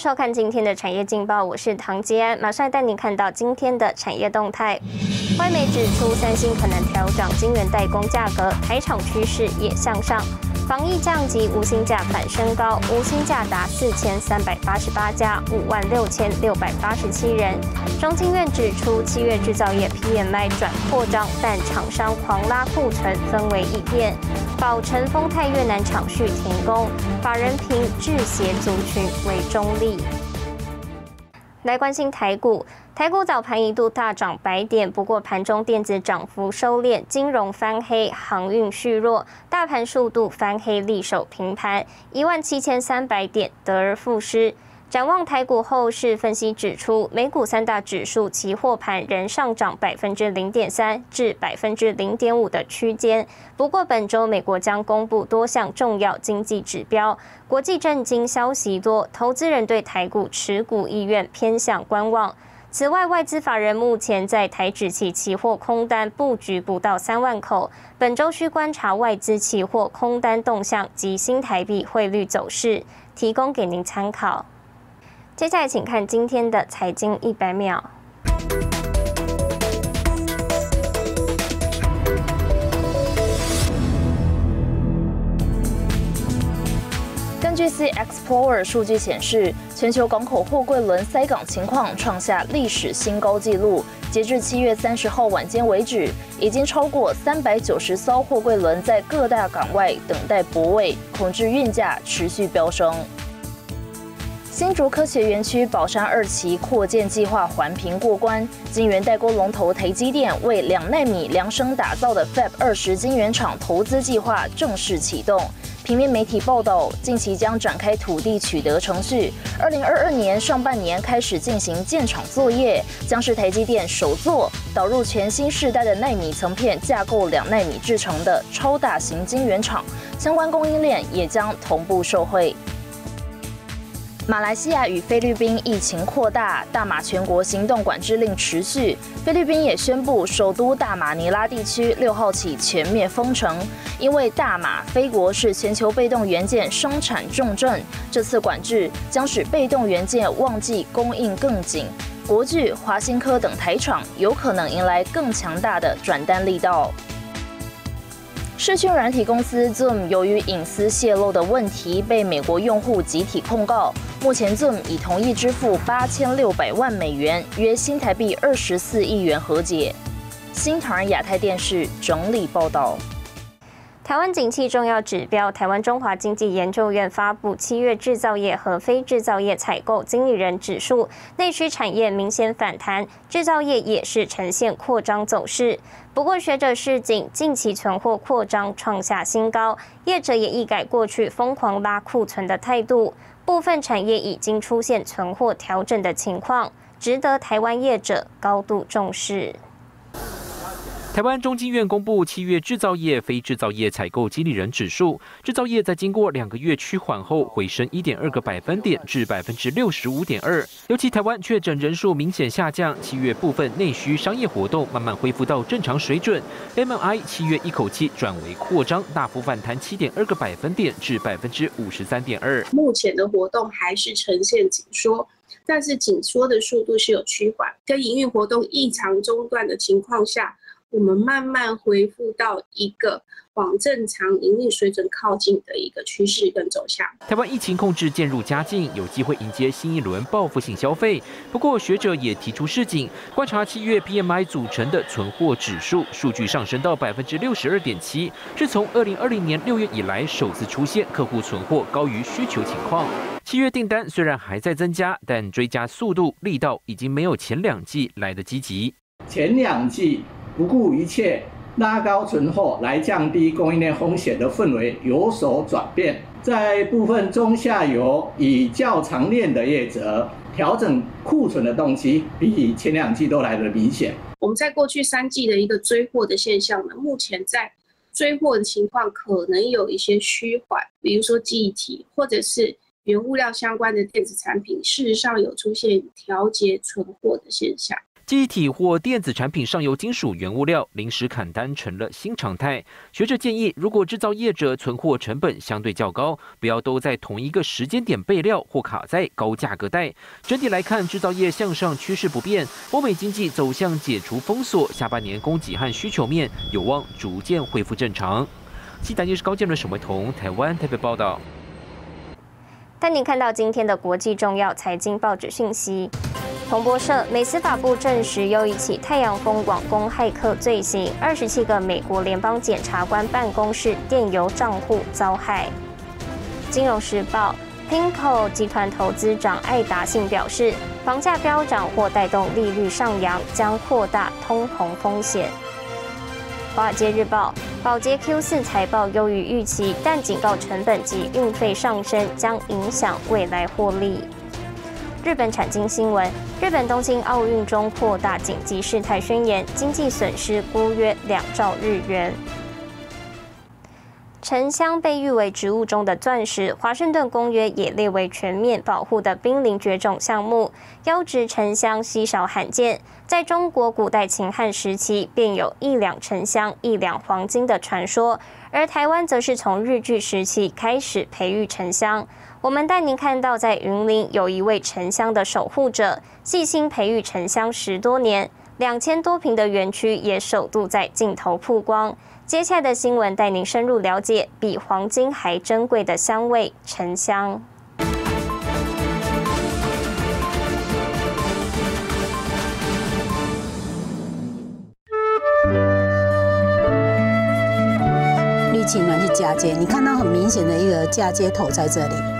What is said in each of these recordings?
收看今天的产业劲报，我是唐吉安，马上带您看到今天的产业动态。外媒指出，三星可能调整晶圆代工价格，台厂趋势也向上。防疫降级，无薪假反升高，无薪假达四千三百八十八家，五万六千六百八十七人。中经院指出，七月制造业 PMI 转扩张，但厂商狂拉库存，氛围异变。宝成丰泰越南厂续停工，法人评制鞋族群为中立。来关心台股。台股早盘一度大涨百点，不过盘中电子涨幅收敛，金融翻黑，航运续弱，大盘数度翻黑，力守平盘一万七千三百点，得而复失。展望台股后市，分析指出，美股三大指数期货盘仍上涨百分之零点三至百分之零点五的区间。不过，本周美国将公布多项重要经济指标，国际震惊消息多，投资人对台股持股意愿偏向观望。此外，外资法人目前在台指期期货空单布局不到三万口，本周需观察外资期货空单动向及新台币汇率走势，提供给您参考。接下来，请看今天的财经一百秒。据 C Explorer 数据显示，全球港口货柜轮塞港情况创下历史新高纪录。截至七月三十号晚间为止，已经超过三百九十艘货柜轮在各大港外等待泊位，控制运价持续飙升。新竹科学园区宝山二期扩建计划环评过关，晶圆代工龙头台积电为两纳米量身打造的 Fab 二十晶圆厂投资计划正式启动。平面媒体报道，近期将展开土地取得程序，二零二二年上半年开始进行建厂作业，将是台积电首座导入全新世代的纳米层片架构两纳米制成的超大型晶圆厂，相关供应链也将同步受惠。马来西亚与菲律宾疫情扩大，大马全国行动管制令持续。菲律宾也宣布，首都大马尼拉地区六号起全面封城，因为大马菲国是全球被动元件生产重镇，这次管制将使被动元件旺季供应更紧，国巨、华新科等台厂有可能迎来更强大的转单力道。视讯软体公司 Zoom 由于隐私泄露的问题被美国用户集体控告，目前 Zoom 已同意支付八千六百万美元（约新台币二十四亿元）和解。新唐亚太电视整理报道。台湾景气重要指标，台湾中华经济研究院发布七月制造业和非制造业采购经理人指数，内需产业明显反弹，制造业也是呈现扩张走势。不过，学者示警，近期存货扩张创下新高，业者也一改过去疯狂拉库存的态度，部分产业已经出现存货调整的情况，值得台湾业者高度重视。台湾中经院公布七月制造业、非制造业采购经理人指数，制造业在经过两个月趋缓后回升一点二个百分点至百分之六十五点二。尤其台湾确诊人数明显下降，七月部分内需商业活动慢慢恢复到正常水准。M I 七月一口气转为扩张，大幅反弹七点二个百分点至百分之五十三点二。目前的活动还是呈现紧缩，但是紧缩的速度是有趋缓，跟营运活动异常中断的情况下。我们慢慢恢复到一个往正常盈利水准靠近的一个趋势跟走向。台湾疫情控制渐入佳境，有机会迎接新一轮报复性消费。不过学者也提出示警，观察七月 PMI 组成的存货指数数据上升到百分之六十二点七，是从二零二零年六月以来首次出现客户存货高于需求情况。七月订单虽然还在增加，但追加速度力道已经没有前两季来的积极。前两季。不顾一切拉高存货来降低供应链风险的氛围有所转变，在部分中下游以较长链的业者调整库存的动机比前两季都来得明显。我们在过去三季的一个追货的现象呢，目前在追货的情况可能有一些虚缓，比如说记忆体或者是原物料相关的电子产品，事实上有出现调节存货的现象。机体或电子产品上游金属原物料临时砍单成了新常态。学者建议，如果制造业者存货成本相对较高，不要都在同一个时间点备料或卡在高价格带。整体来看，制造业向上趋势不变，欧美经济走向解除封锁，下半年供给和需求面有望逐渐恢复正常。西达电视高建伦、沈维彤，台湾台北报道。带您看到今天的国际重要财经报纸讯息。彭博社，美司法部证实又一起太阳风网攻骇客罪行，二十七个美国联邦检察官办公室电邮账户遭害。金融时报，Pinko 集团投资长艾达信表示，房价飙涨或带动利率上扬，将扩大通膨风险。华尔街日报，宝洁 Q 四财报优于预期，但警告成本及运费上升将影响未来获利。日本产经新闻：日本东京奥运中扩大紧急事态宣言，经济损失估约两兆日元。沉香被誉为植物中的钻石，华盛顿公约也列为全面保护的濒临绝种项目。优质沉香稀少罕见，在中国古代秦汉时期便有一两沉香一两黄金的传说，而台湾则是从日据时期开始培育沉香。我们带您看到，在云林有一位沉香的守护者，细心培育沉香十多年，两千多平的园区也首度在镜头曝光。接下来的新闻带您深入了解比黄金还珍贵的香味——沉香。绿青呢是嫁接，你看到很明显的一个嫁接头在这里。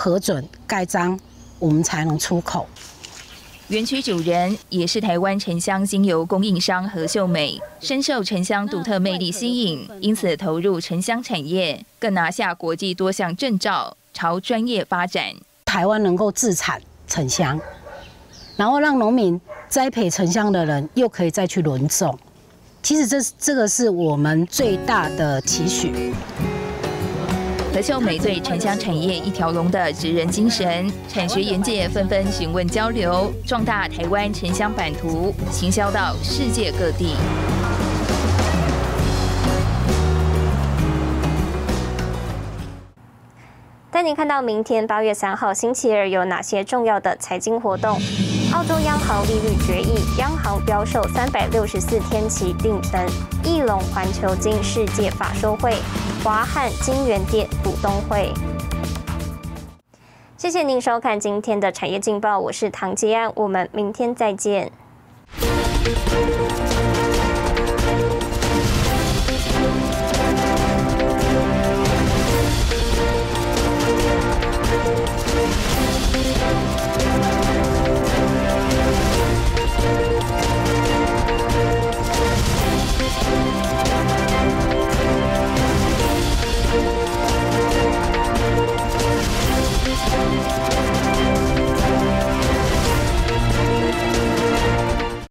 核准盖章，我们才能出口。园区主人也是台湾沉香精油供应商何秀美，深受沉香独特魅力吸引，因此投入沉香产业，更拿下国际多项证照，朝专业发展。台湾能够自产沉香，然后让农民栽培沉香的人又可以再去轮种，其实这这个是我们最大的期许。何秀美对沉香产业一条龙的职人精神，产学研界纷纷询问交流，壮大台湾沉香版图，行销到世界各地。带您看到明天八月三号星期二有哪些重要的财经活动。澳洲央行利率决议，央行标售三百六十四天期定存。翼龙环球金世界法收会，华汉金源店股东会。谢谢您收看今天的产业劲报，我是唐吉安，我们明天再见。